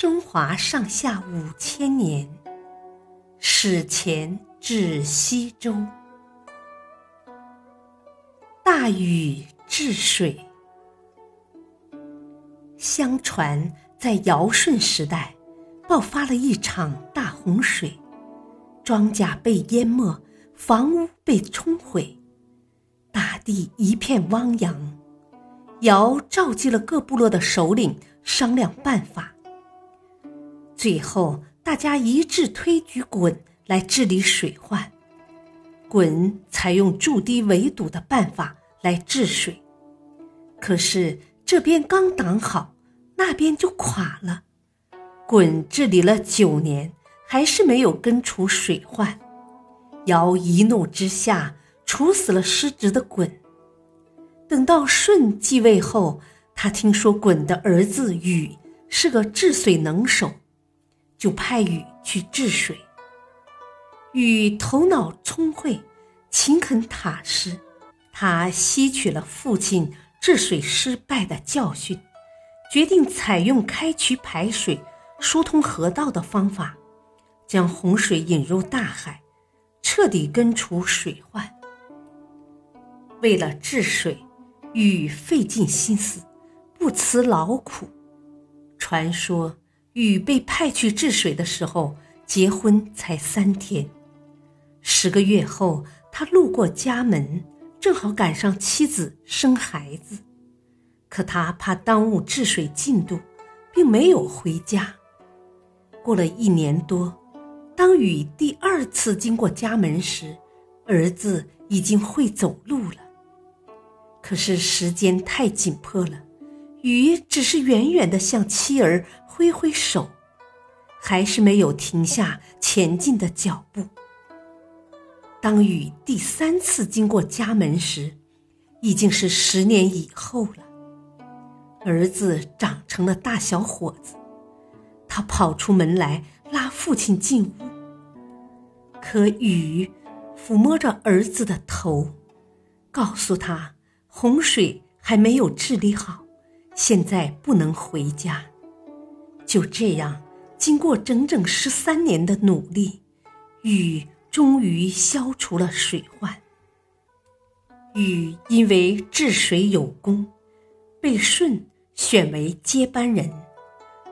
中华上下五千年，史前至西周，大禹治水。相传，在尧舜时代，爆发了一场大洪水，庄稼被淹没，房屋被冲毁，大地一片汪洋。尧召集了各部落的首领商量办法，最后大家一致推举鲧来治理水患。鲧采用筑堤围堵的办法来治水，可是。这边刚挡好，那边就垮了。鲧治理了九年，还是没有根除水患。尧一怒之下，处死了失职的鲧。等到舜继位后，他听说鲧的儿子禹是个治水能手，就派禹去治水。禹头脑聪慧，勤恳踏实，他吸取了父亲。治水失败的教训，决定采用开渠排水、疏通河道的方法，将洪水引入大海，彻底根除水患。为了治水，禹费尽心思，不辞劳苦。传说禹被派去治水的时候，结婚才三天。十个月后，他路过家门。正好赶上妻子生孩子，可他怕耽误治水进度，并没有回家。过了一年多，当禹第二次经过家门时，儿子已经会走路了。可是时间太紧迫了，雨只是远远地向妻儿挥挥手，还是没有停下前进的脚步。当雨第三次经过家门时，已经是十年以后了。儿子长成了大小伙子，他跑出门来拉父亲进屋。可雨抚摸着儿子的头，告诉他洪水还没有治理好，现在不能回家。就这样，经过整整十三年的努力，禹。终于消除了水患。禹因为治水有功，被舜选为接班人，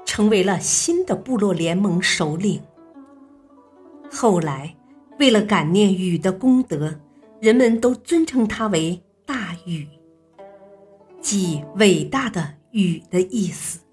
成为了新的部落联盟首领。后来，为了感念禹的功德，人们都尊称他为大禹，即伟大的雨的意思。